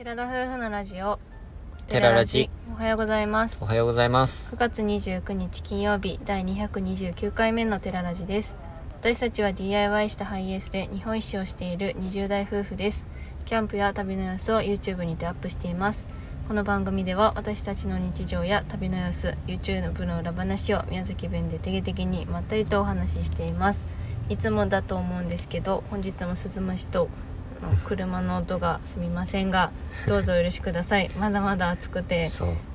寺田夫婦のラジオ。寺ラジ。おはようございます。おはようございます。9月29日金曜日第229回目の寺ラジです。私たちは DIY したハイエースで日本一周をしている20代夫婦です。キャンプや旅の様子を YouTube にてアップしています。この番組では私たちの日常や旅の様子 YouTube の裏話を宮崎弁で定義的にまったりとお話ししています。いつもだと思うんですけど本日も鈴虫と車の音がすみませんがどうぞお許しください。まだまだ暑くて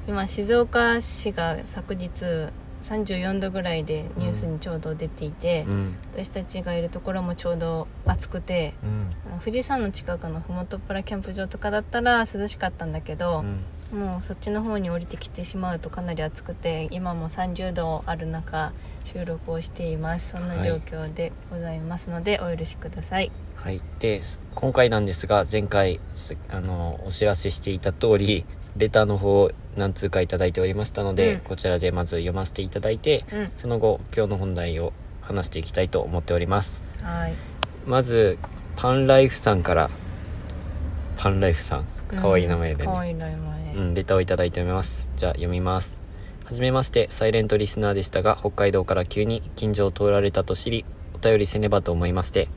今静岡市が昨日34度ぐらいでニュースにちょうど出ていて、うん。私たちがいるところもちょうど暑くてうん。富士山の近くのふもとっぱらキャンプ場とかだったら涼しかったんだけどう、んもうそっちの方に降りてきてしまうとかなり暑くて今も30度ある中収録をしています。そんな状況でございますので、お許しください。はい。で今回なんですが前回すあのお知らせしていた通りレターの方を何通かいただいておりましたので、うん。こちらでまず読ませていただいてうん。その後今日の本題を話していきたいと思っております。はい。まずパンライフさんから。パンライフさん。かわいい名前でね、かわいい名前、うん、レターをいただいております。じゃあ読みます。はじめまして、サイレントリスナーでしたが、北海道から急に近所を通られたと知り、お便りせねばと思いまして、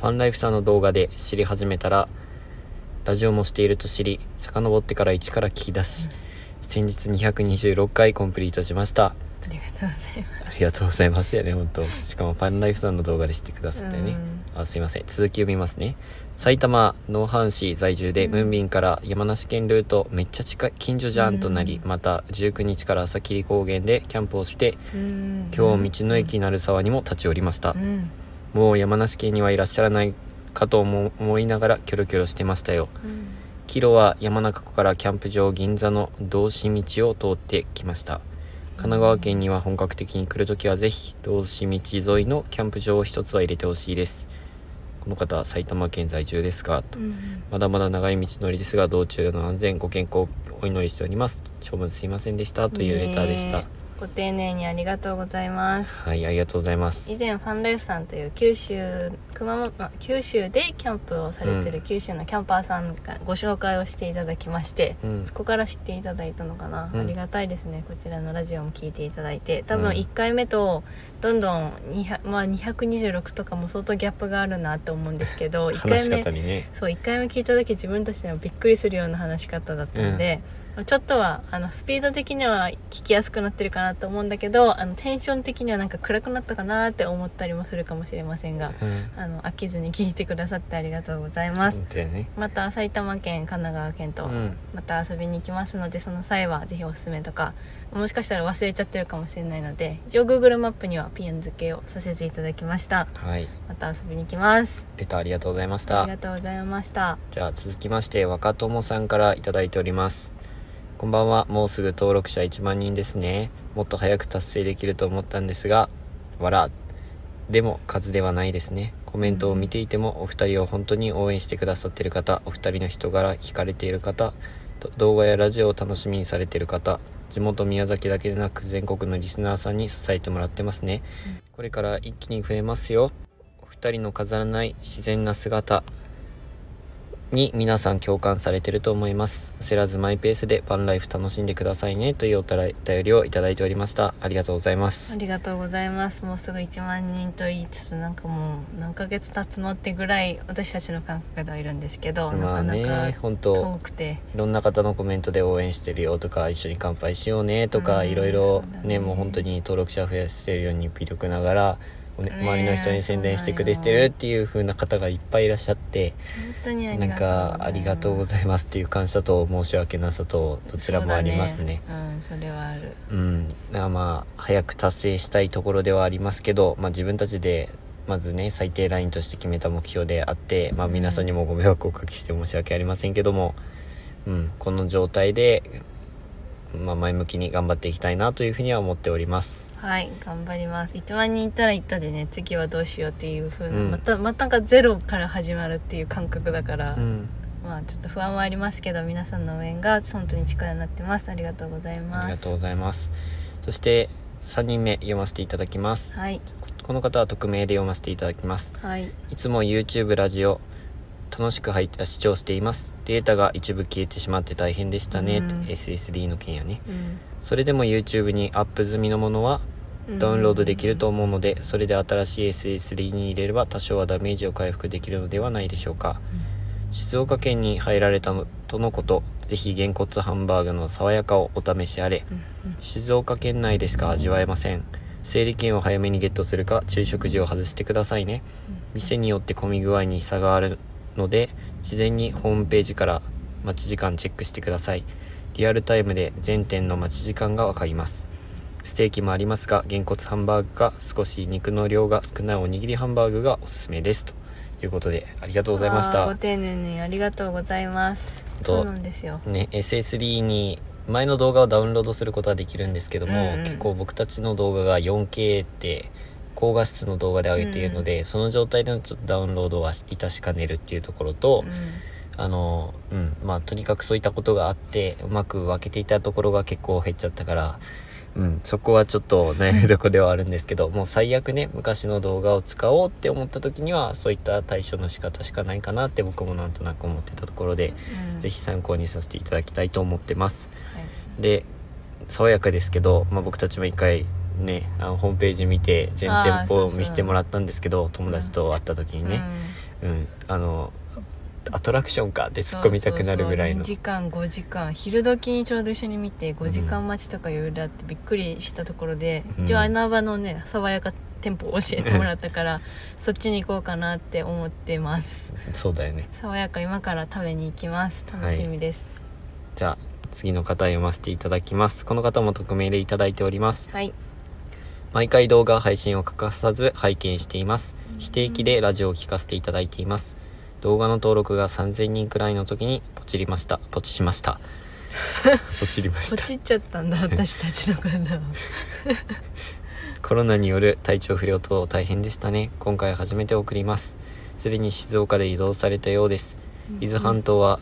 ファンライフさんの動画で知り始めたら、ラジオもしていると知り、遡ってから一から聞き出し、先日226回コンプリートしました。ありがとうございますありがとうございますよね、本当しかもファンライフさんの動画で知ってくださってね。うんあすいません。続き読みますね。埼玉農阪市在住で、うん。ムンビンから山梨県ルートめっちゃ近い近所じゃんとなり、うん。また19日から朝霧高原でキャンプをしてうん。今日道の駅鳴沢にも立ち寄りました、うん。もう山梨県にはいらっしゃらないかと思思いながらキョロキョロしてましたよ。うん。キロは山中湖からキャンプ場銀座の道志道を通ってきました。神奈川県には本格的に来るときはぜひ道志道沿いのキャンプ場を一つは入れてほしいですこの方は埼玉県在住ですがとうんまだまだ長い道のりですが道中の安全ご健康をお祈りしております。長文すいませんでした。というレターでした、ご丁寧にありがとうございます。はいありがとうございます。以前ファンライフさんという九州熊本あ九州でキャンプをされてる九州のキャンパーさんがご紹介をしていただきましてうん。そこから知っていただいたのかな、うん。ありがたいですね。こちらのラジオも聞いていただいて。多分うん。1回目とどんどん200、まあ、226とかも相当ギャップがあるなと思うんですけど1 話し回目方にね。そう1回目聞いた時自分たちでもびっくりするような話し方だったので、ちょっとはあのスピード的には聞きやすくなってるかなと思うんだけどあのテンション的にはなんか暗くなったかなって思ったりもするかもしれませんがうん。あの飽きずに聞いてくださってありがとうございます。ね。また埼玉県神奈川県とうん。また遊びに行きますのでその際はぜひおすすめとかもしかしたら忘れちゃってるかもしれないので一応 Google マップにはピン付けをさせていただきました。はい。また遊びに行きます。レターありがとうございましあたりがとうございました。じゃあ続きまして若友さんからいただいておりますこんばんは。もうすぐ登録者1万人ですね。もっと早く達成できると思ったんですがわらでも数ではないですね。コメントを見ていてもお二人を本当に応援してくださっている方お二人の人柄惹かれている方と動画やラジオを楽しみにされている方地元宮崎だけでなく全国のリスナーさんに支えてもらってますね、うん。これから一気に増えますよ。お二人の飾らない自然な姿に皆さん共感されてると思います。焦らずマイペースでバンライフ楽しんでくださいね。というお便りをいただいておりました。ありがとうございまあすりがとうございます。もうすぐ1万人と言いつつなんかもう何ヶ月経つのってぐらい私たちの感覚ではいるんですけど、まあなかなかね本当遠くて。いろんな方のコメントで応援してるよとか一緒に乾杯しようねとかうんいろいろねねもう本当に登録者増やしてるように微力ながらおねね周りの人に宣伝してくれてるっていう風な方がいっぱいいらっしゃって本当になんかありがとうございますっていう感謝と申し訳なさとどちらもありますね。そうだね。うんそれはある。うん、まあ早く達成したいところではありますけど、まあ、自分たちでまずね最低ラインとして決めた目標であって、まあ、皆さんにもご迷惑をおかけして申し訳ありませんけども、うん、この状態で、まあ、前向きに頑張っていきたいなというふうには思っております。はい頑張ります1万人いったらいったでね次はどうしようっていう風な、うんまたまたなんかゼロから始まるっていう感覚だから、うん、まあちょっと不安はありますけど皆さんの応援が本当に力になってますありがとうございますありがとうございます。そして3人目読ませていただきます。はいこの方は匿名で読ませていただきます。はいいつも YouTube ラジオ楽しく入って視聴しています。データが一部消えてしまって大変でしたね、うん。SSD の件やね。うん。それでも YouTube にアップ済みのものはダウンロードできると思うのでそれで新しい SSD に入れれば多少はダメージを回復できるのではないでしょうか。静岡県に入られたのとのことぜひげんこつハンバーグの爽やかをお試しあれ。うんうん。静岡県内でしか味わえません。整理券を早めにゲットするか昼食時を外してくださいね。店によって混み具合に差があるので事前にホームページから待ち時間チェックしてください。リアルタイムで全店の待ち時間がわかります。ステーキもありますがげんこつハンバーグか少し肉の量が少ないおにぎりハンバーグがおすすめです。ということでありがとうございました。ご丁寧にありがとうございます。とそうなんですよ。ね SSD に前の動画をダウンロードすることはできるんですけども、うんうん。結構僕たちの動画が 4K って高画質の動画で上げているので、その状態でのちょっとダウンロードは致しかねるっていうところと、あのうん。まあとにかくそういったことがあってうまく分けていたところが結構減っちゃったから、うん、そこはちょっと悩みどこではあるんですけどもう最悪ね昔の動画を使おうって思った時にはそういった対処の仕方しかないかなって僕もなんとなく思ってたところで、うん。ぜひ参考にさせていただきたいと思ってます。はい。で爽やかですけど、まあ、僕たちも一回ねあのホームページ見て全店舗を見せてもらったんですけど友達と会った時にね、うん。あのアトラクションかって突っ込みたくなるぐらいの。2時間5時間昼時にちょうど一緒に見て5時間待ちとかいろいろあってびっくりしたところで、うん。一応穴場のね爽やか店舗を教えてもらったからそっちに行こうかなって思ってます。そうだよね。爽やか今から食べに行きます。楽しみです。じゃあ次の方読ませていただきます。この方も匿名でいただいております。はい、毎回動画配信を欠かさず拝見しています。非定期でラジオを聞かせていただいています。動画の登録が3000人くらいの時にポチりました。ポチしました。ポチりました。ポチっちゃったんだ私たちの方は コロナによる体調不良等大変でしたね。今回初めて送ります。すでに静岡で移動されたようです。伊豆半島は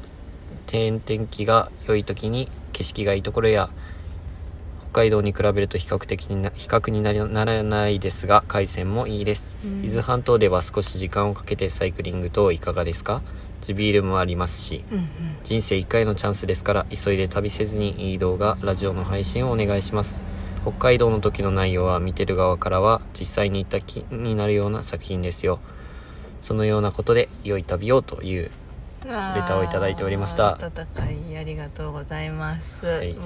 天天気が良い時に景色がいいところや北海道に比べると比較的にな比較になりならないですが海鮮もいいです、うん。伊豆半島では少し時間をかけてサイクリング等いかがですか？地ビールもありますしうんうん。人生1回のチャンスですから急いで旅せずにいい動画ラジオの配信をお願いします。北海道の時の内容は見てる側からは実際に行った気になるような作品ですよ。そのようなことで良い旅をというあレターをいただいておりました。温かいありがとうございます、はい。もう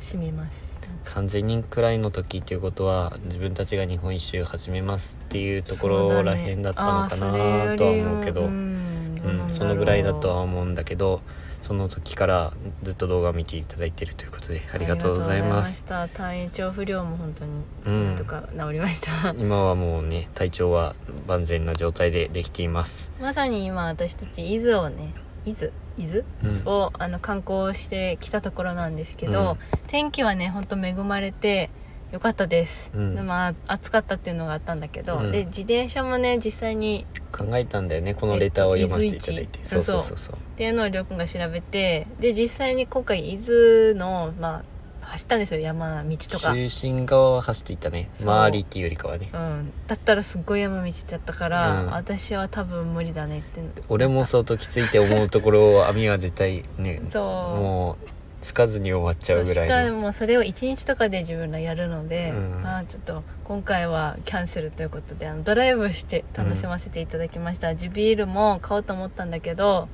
染みます3000人くらいの時っていうことは自分たちが日本一周始めますっていうところらへんだったのかなとは思うけどううんんそのぐらいだとは思うんだけどその時からずっと動画を見ていただいてるということでありがとうございます。体調不良も本当にうんとか治りました、今はもうね体調は万全な状態でできています。まさに今私たち伊豆をね伊豆伊豆うん。をあの観光してきたところなんですけど、天気はねほんと恵まれてよかったです、うん。でまあ暑かったっていうのがあったんだけど、うん。で自転車もね実際に考えたんだよねこのレターを読ませていただいて、えっとそうそうそう。そう。っていうのをりょうくんが調べてで実際に今回伊豆のまあ走ったんですよ山道とか、中心側は走っていったね。そう。周りっていうよりかはね。うん、だったらすっごい山道だったから、うん。私は多分無理だねって。俺も相当きついって思うところを網は絶対ねそう。もうつかずに終わっちゃうぐらしかいのもそれを1日とかで自分らやるので、うん。まあちょっと今回はキャンセルということであのドライブして楽しませていただきました、地ビールも買おうと思ったんだけど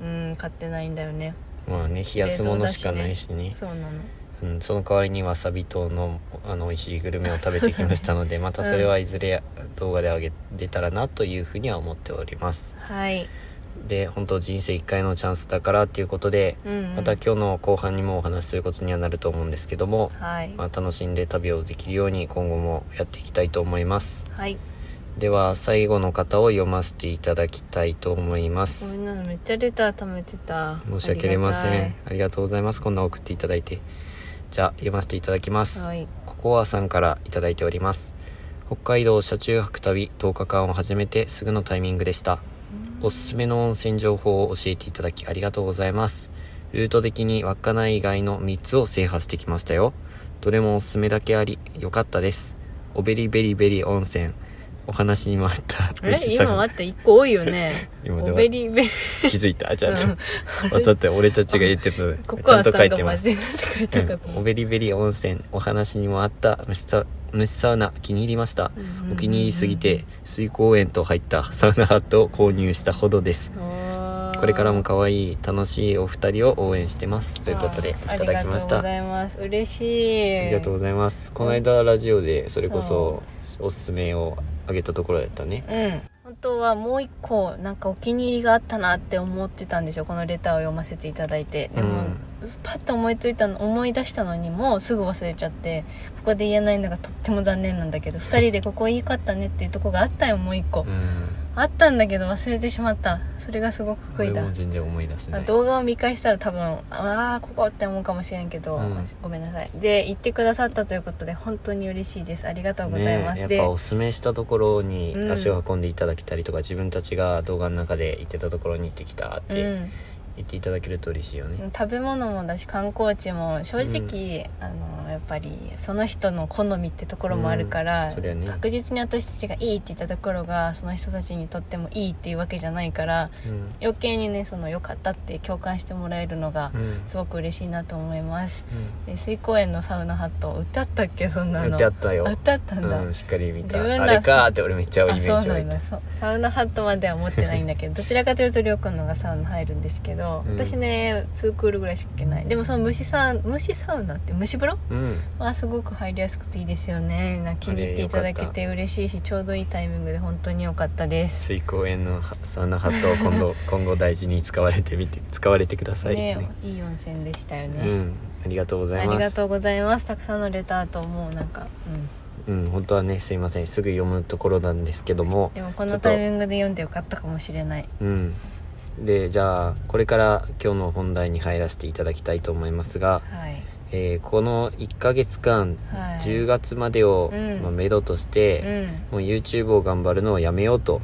うん買ってないんだよね。まあね冷やすものしかないしね。そうなのうん、その代わりにわさび糖のあの美味しいグルメを食べてきましたので またそれはいずれ動画で上げれたらなというふうには思っております。はい、で本当人生1回のチャンスだからっていうことでうん。うんまた今日の後半にもお話しすることにはなると思うんですけども、はい、まあ、楽しんで旅をできるように今後もやっていきたいと思います。はい。では最後の方を読ませていただきたいと思いまごすめんなさいめっちゃレター貯めてた。申し訳ありません。あありがとうございます。こんな送っていただいてじゃあ読ませていただきます、はい。ココアさんからいただいております。北海道車中泊旅10日間を始めてすぐのタイミングでした。おすすめの温泉情報を教えていただきありがとうございます。ルート的に稚内以外の3つを制覇してきましたよ。どれもおすすめだけあり良かったです。おべりベリベリ温泉お話にもあった。あれ？虫さん。今あった一個多いよね。お 今ではべりべり。気づいた？じゃあ、うん。わざと俺たちが言ってたの ちゃんと書いてます。うん。おべりべり温泉お話にもあった。虫サ虫サウナ気に入りました。お気に入りすぎて水公園と入ったサウナハットを購入したほどです。これからも可愛い楽しいお二人を応援してます。ということでいただきました。ありがとうございます。嬉しい。ありがとうございます。この間ラジオでそれこそおすすめをあげたところだったね。うん。本当はもう一個なんかお気に入りがあったなって思ってたんですよこのレターを読ませていただいて。でも、うん。パッと思いついたの思い出したのにもうすぐ忘れちゃってここで言えないのがとっても残念なんだけど2人でここいいかったねっていうとこがあったよもう一個、うんあったんだけど忘れてしまった。それがすごく悔いだ。全然思い出せない。動画を見返したら多分ああここって思うかもしれんけど、うん。ごめんなさい。で言ってくださったということで本当に嬉しいです。ありがとうございます、でねやっぱおすすめしたところにうん。足を運んでいただけたりとか、自分たちが動画の中で行ってたところに行ってきたってうん言っていただけると嬉しいよね、食べ物もだし観光地も正直、あのやっぱりその人の好みってところもあるから、それはね。確実に私たちがいいって言ったところがその人たちにとってもいいっていうわけじゃないからうん。余計にねその良かったって共感してもらえるのがうん。すごく嬉しいなと思います。で水公園のサウナハット売ったっけ？そんなうん、の。売ったよ。あ売ったんだ、うん、しっかり見た。自分らあれか？ーって俺めっちゃイメあージ湧いた。サウナハットまでは持ってないんだけどどちらかというとりょうくんのがサウナ入るんですけど、うん。私ね2クールぐらいしか行けない。でもその虫サウ虫サウナって虫風呂うん。はすごく入りやすくていいですよね。なんか気に入っていただけて嬉しいしちょうどいいタイミングで本当に良かったです。水公園のサウナハットを今度 今後大事に使われてみて使われてくださいね。いい温泉でしたよね、うん。ありがとうございます。ありがとうございます。たくさんのレターともうなんかうん。うん本当はねすいません。すぐ読むところなんですけども。でもこちょっとのタイミングで読んでよかったかもしれない。うんでじゃあこれから今日の本題に入らせていただきたいと思いますが、はい。えーこの1ヶ月間、はい。10月までを、うん。まあ、めどとしうて、ん。もう YouTube を頑張るのをやめようと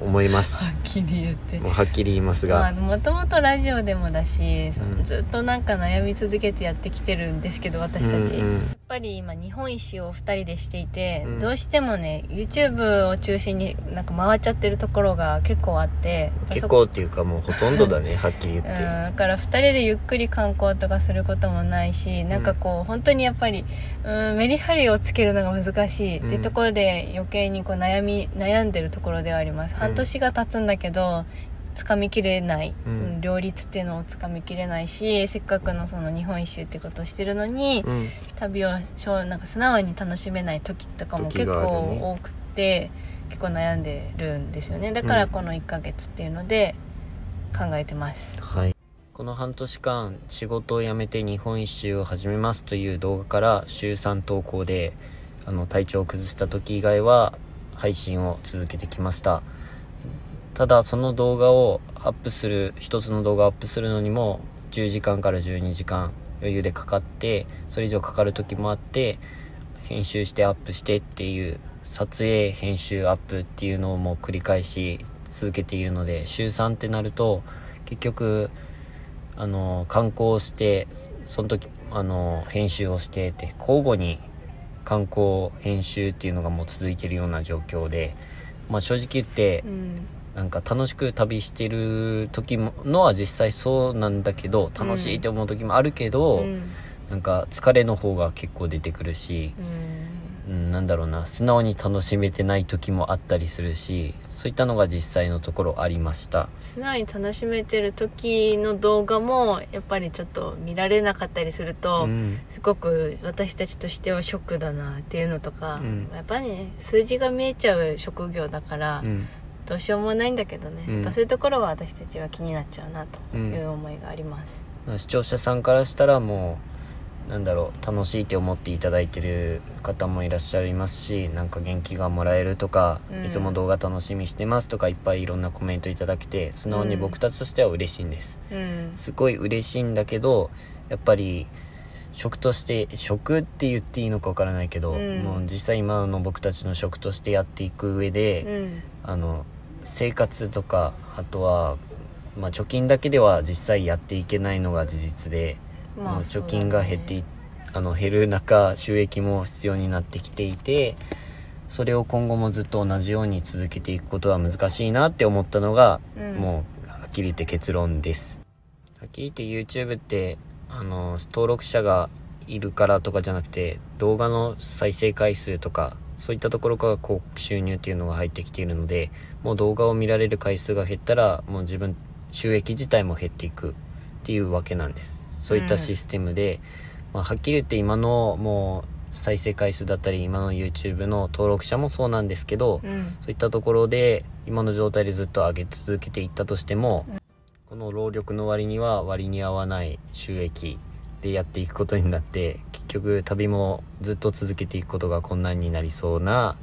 思います。はっきり言って。もうはっきり言いますまあ、が、もともとラジオでもだし、そのうん。ずっとなんか悩み続けてやってきてるんですけど私たち、うんうんぱり今日本一周を2人でしていて、うん。どうしてもね YouTube を中心になんか回っちゃってるところが結構あって結構っていうかもうほとんどだね はっきり言っうん、て、だから2人でゆっくり観光とかすることもないしなんかこう本当にやっぱり、うん、メリハリをつけるのが難しいっていうところで余計にこう悩み悩んでるところではあります、うん。半年が経つんだけどつかみきれない、うん。うん両立っていうのをつかみきれないしせっかくのその日本一周ってことをしてるのに、うん。旅をしょなんか素直に楽しめない時とかも時結構多くて、結構悩んでるんですよね。だからこの1ヶ月っていうので考えてます。はい。この半年間仕事を辞めて日本一周を始めますという動画から週3投稿であの体調を崩した時以外は配信を続けてきましたただその動画をアップする一つの動画をアップするのにも10時間から12時間余裕でかかってそれ以上かかる時もあって編集してアップしてっていう撮影編集アップっていうのをもう繰り返し続けているので週3ってなると結局あの観光してその時あの編集をしてって交互に観光編集っていうのがもう続いてるような状況で、まあ、正直言ってうん。なんか楽しく旅してる時ものは実際そうなんだけど楽しいって思う時もあるけど、うん。なんか疲れの方が結構出てくるし、うん。うん、なんだろうな素直に楽しめてない時もあったりするしそういったのが実際のところありました。素直に楽しめてる時の動画もやっぱりちょっと見られなかったりすると、うん。すごく私たちとしてはショックだなっていうのとか、うん。やっぱりね数字が見えちゃう職業だから、うんどうしようもないんだけどね、うん。やっぱそういうところは私たちは気になっちゃうなという思いがあります。視聴者さんからしたらもうなんだろう楽しいって思っていただいてる方もいらっしゃいますしなんか元気がもらえるとか、うん。いつも動画楽しみにしてますとかいっぱいいろんなコメントいただけて素直に僕たちとしては嬉しいんです、うん。すごい嬉しいんだけどやっぱり食として食って言っていいのかわからないけど、うん。もう実際今の僕たちの食としてやっていく上で、うん。あの生活とかあとは、まあ、貯金だけでは実際やっていけないのが事実で、まあ貯金が減っていあの減る中収益も必要になってきていてそれを今後もずっと同じように続けていくことは難しいなって思ったのが、うん。もうはっきり言って結論です。はっきり言って YouTube ってあの登録者がいるからとかじゃなくて動画の再生回数とかそういったところから広告収入っていうのが入ってきているのでもう動画を見られる回数が減ったらもう自分収益自体も減っていくっていうわけなんです。そういったシステムで、まあ、はっきり言って今のもう再生回数だったり今の YouTube の登録者もそうなんですけど、うん。そういったところで今の状態でずっと上げ続けていったとしても、この労力の割には割に合わない収益でやっていくことになって結局旅もずっと続けていくことが困難になりそうな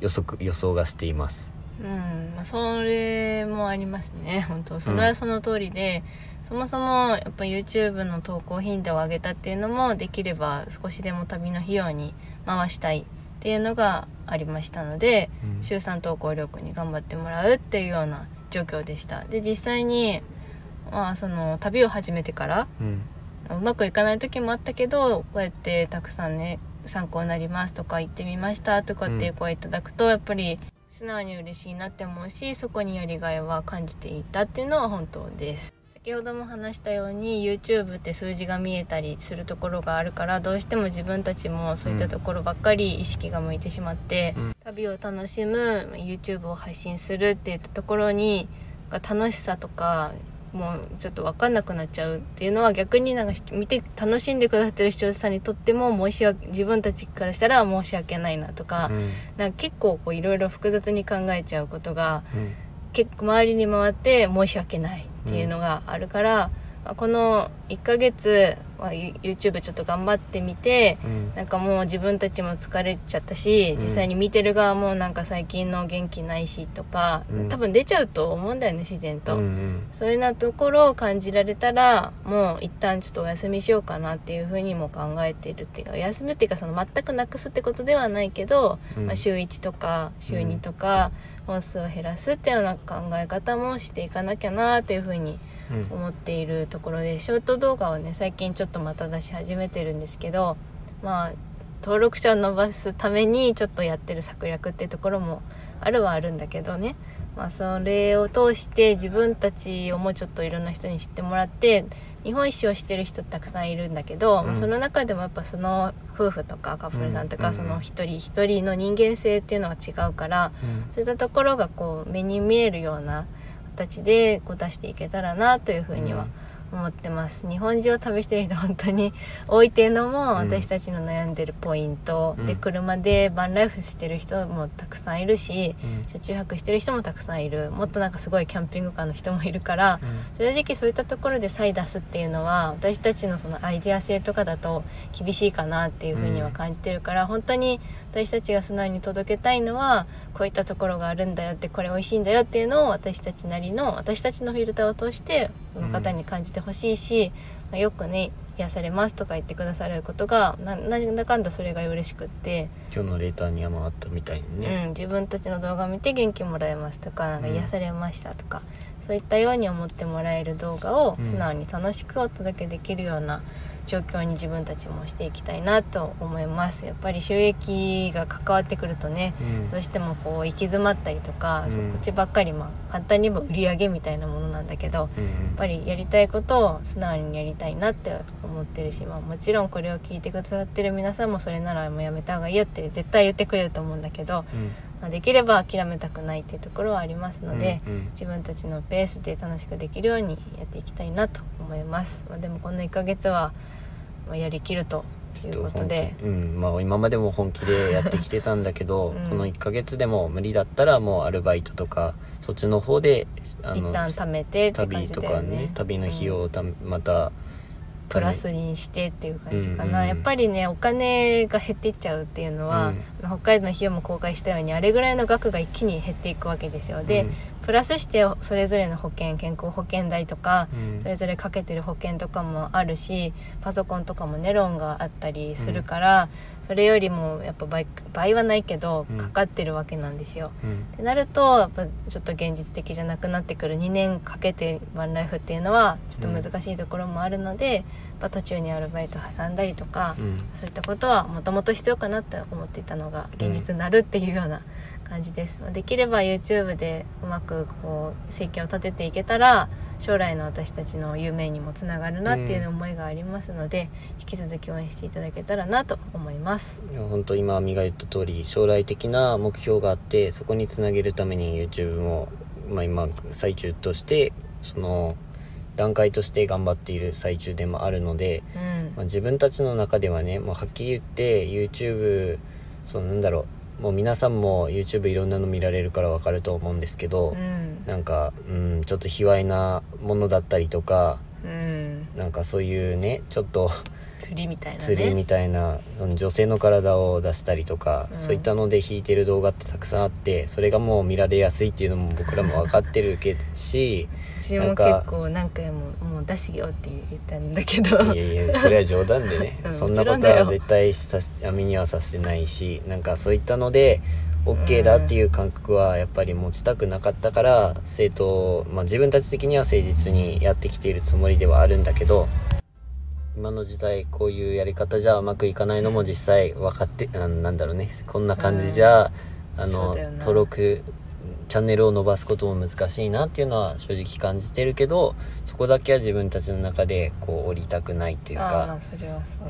予測予想がしています。うんまあ、それもありますね。本当それはその通りで、そもそもやっぱ YouTube の投稿頻度を上げたっていうのもできれば少しでも旅の費用に回したいっていうのがありましたので週3投稿力に頑張ってもらうっていうような状況でした。で実際に、まあ、その旅を始めてからうんうまくいかない時もあったけどこうやってたくさんね参考になりますとか言ってみましたとかっていう声いただくと、やっぱり素直に嬉しいなって思うしそこにやりがいは感じていたっていうのは本当です。先ほども話したように YouTube って数字が見えたりするところがあるからどうしても自分たちもそういったところばっかり意識が向いてしまって、うん旅を楽しむ YouTube を配信するっていったところにが楽しさとかもうちょっと分かんなくなっちゃうっていうのは逆になんか見て楽しんでくださってる視聴者さんにとっても申し訳自分たちからしたら申し訳ないなとか,、うん。なんか結構こういろいろ複雑に考えちゃうことがうん。結構周りに回って申し訳ないっていうのがあるから、まあこの1ヶ月は YouTube ちょっと頑張ってみてうん。なんかもう自分たちも疲れちゃったし、うん。実際に見てる側もなんか最近の元気ないしとか、うん。多分出ちゃうと思うんだよね自然と。うんうん。そういうなところを感じられたらもう一旦ちょっとお休みしようかなっていうふうにも考えているっていうか休むっていうかその全くなくすってことではないけど、うん。まあ、週1とか週2とか本数を減らすっていうような考え方もしていかなきゃなっていうふうにうん。思っているところでショート動画をね最近ちょっとまた出し始めてるんですけどまあ登録者を伸ばすためにちょっとやってる策略ってところもあるはあるんだけどね。まあそれを通して自分たちをもうちょっといろんな人に知ってもらって日本一周をしてる人たくさんいるんだけど、うん。その中でもやっぱその夫婦とかカップルさんとか、うんその一人一人の人間性っていうのは違うからうん。そういったところがこう目に見えるような形でこう出していけたらなというふうには思ってます、日本中を旅してる人本当に 多いっていうのも私たちの悩んでるポイント、うん。で車でバンライフしてる人もたくさんいるしうん。車中泊してる人もたくさんいる。もっとなんかすごいキャンピングカーの人もいるからうん。正直そういったところで差異出すっていうのは私たちのそのアイデア性とかだと厳しいかなっていうふうには感じてるから、本当に私たちが素直に届けたいのはこういったところがあるんだよってこれ美味しいんだよっていうのを私たちなりの私たちのフィルターを通してその方に感じてほしいし、まあよくね癒されますとか言ってくださることがななんだかんだそれが嬉しくって。今日のレーターにはもあったみたいにうね、ん、自分たちの動画を見て元気もらえますとかなんかうん癒されましたとか、そういったように思ってもらえる動画をうん。素直に楽しくお届けできるような状況に自分たちもしていきたいなと思います。やっぱり収益が関わってくるとねうん。どうしてもこう行き詰まったりとか、うん。そっちばっかりまあ簡単に言えば売り上げみたいなものなんだけどうん。やっぱりやりたいことを素直にやりたいなって思ってるし、まあ、もちろんこれを聞いてくださってる皆さんもそれならもうやめた方がいいよって絶対言ってくれると思うんだけど、うん。まあ、できれば諦めたくないっていうところはありますので、うんうん。自分たちのペースで楽しくできるようにやっていきたいなと思います、まあ、でもこの1ヶ月は、まあ、やりきるということで。うん。まあ今までも本気でやってきてたんだけど、うん。この1ヶ月でも無理だったらもうアルバイトとかそっちの方であ一旦貯めてって感旅とかねね旅の費用うんをたまたプラスにしてっていう感じかな、うんうんやっぱりねお金が減っていっちゃうっていうのは、うん。北海道の費用も公開したようにあれぐらいの額が一気に減っていくわけですよ。で、プラスしてそれぞれの保険健康保険代とかうん。それぞれかけてる保険とかもあるしパソコンとかもねローンがあったりするから、それよりもやっぱ倍倍はないけどうん。かかってるわけなんですよ。うん。ってなるとやっぱちょっと現実的じゃなくなってくる2年かけてワンライフっていうのはちょっと難しいところもあるので、やっぱ途中にアルバイト挟んだりとか、うん。そういったことはもともと必要かなって思っていたのが現実になるっていうような感じです、まあできれば YouTube でうまくこう生計を立てていけたら将来の私たちの夢にもつながるなっていう思いがありますので、引き続き応援していただけたらなと思います。本当今みが言った通り将来的な目標があってそこにつなげるために YouTube も、まあ、今最中としてその段階として頑張っている最中でもあるので、うん。まあ、自分たちの中ではねもうはっきり言って YouTube そうなんだろうもう皆さんも YouTube いろんなの見られるからわかると思うんですけど、うん。なんか、うん、ちょっと卑猥なものだったりとかうん。なんかそういうねちょっと釣りみたいなね。釣りみたいなその女性の体を出したりとか、うん。そういったので弾いてる動画ってたくさんあってそれがもう見られやすいっていうのも僕らも分かってるけし私もなんか結構何回も「もう出すよ」って言ったんだけど。いやいやそれは冗談でね、うんそんなことは絶対網にはさせないしなんかそういったので OK だっていう感覚はやっぱり持ちたくなかったから正当、まあ、自分たち的には誠実にやってきているつもりではあるんだけど今の時代こういうやり方じゃうまくいかないのも実際分かってあなんだろうね。こんな感じじゃ、あの登録チャンネルを伸ばすことも難しいなっていうのは正直感じてるけどそこだけは自分たちの中でこう降りたくないっていうか。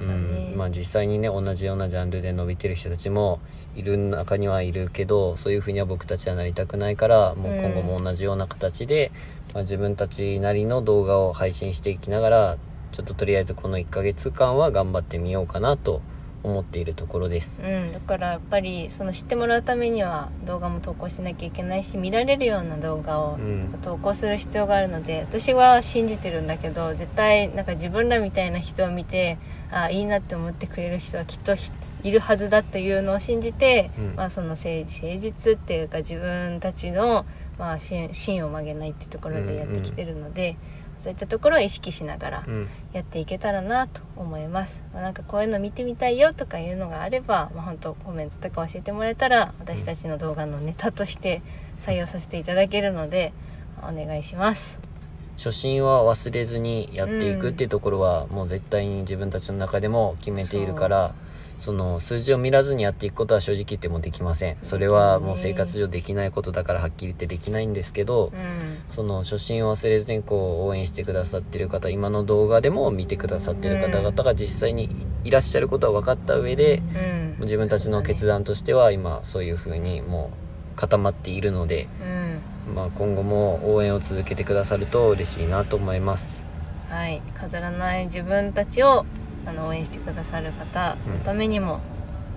うん、まあ実際にね同じようなジャンルで伸びてる人たちもいる中にはいるけどそういうふうには僕たちはなりたくないからもう今後も同じような形で、まあ、自分たちなりの動画を配信していきながらちょっととりあえずこの1ヶ月間は頑張ってみようかなと思っているところです。うん、だからやっぱりその知ってもらうためには動画も投稿しなきゃいけないし見られるような動画をうん。投稿する必要があるので私は信じてるんだけど絶対なんか自分らみたいな人を見てあいいなって思ってくれる人はきっとひいるはずだというのを信じて、うん。まあ、その誠誠実っていうか自分たちの、まあ、芯芯を曲げないっていうところでやってきてるので、そういったところを意識しながらうん。やっていけたらなと思います、まあ、なんかこういうの見てみたいよとかいうのがあれば、まあ、本当コメントとか教えてもらえたら私たちの動画のネタとして採用させていただけるのでまあお願いします。初心は忘れずにやっていくっていうところはもう絶対に自分たちの中でも決めているからその数字を見らずにやっていくことは正直言ってもできません。それはもう生活上できないことだからはっきり言ってできないんですけど、うん。その初心を忘れずにこう応援してくださってる方今の動画でも見てくださってる方々が実際にいらっしゃることは分かった上でうん。自分たちの決断としては今そういう風にもう固まっているので、うん。まあ、今後も応援を続けてくださると嬉しいなと思います。はい。飾らない自分たちをあの応援してくださる方のためにも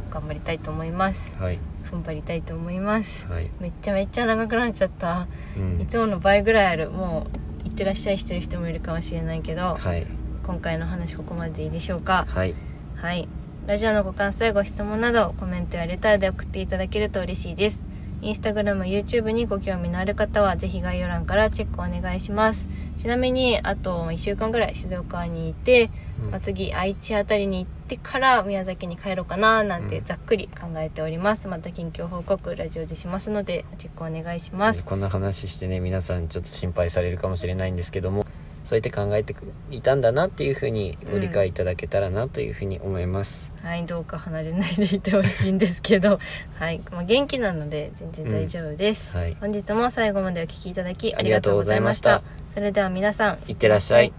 頑張りたいと思います。はい、踏ん張りたいと思います。はい。めっちゃめっちゃ長くなっちゃった。うん。いつもの倍ぐらいあるもう行ってらっしゃいしてる人もいるかもしれないけどはい。今回の話ここまででいいでしょうか？はい。はい。ラジオのご感想やご質問などコメントやレターで送っていただけると嬉しいです。インスタグラム YouTube にご興味のある方はぜひ概要欄からチェックお願いします。ちなみにあと1週間ぐらい静岡にいて、うんまあ、次愛知あたりに行ってから宮崎に帰ろうかななんてうん。ざっくり考えております。また近況報告ラジオでしますのでチェックお願いします。こんな話してね皆さんちょっと心配されるかもしれないんですけどもそうやって考えていたんだなっていうふうにご理解いただけたらなというふうに思います。はいどうか離れないでいてほしいんですけど。はい、まあ、元気なので全然大丈夫です、はい。本日も最後までお聞きいただきあありがとうござざいました。いました。それでは皆さんいってらっしゃい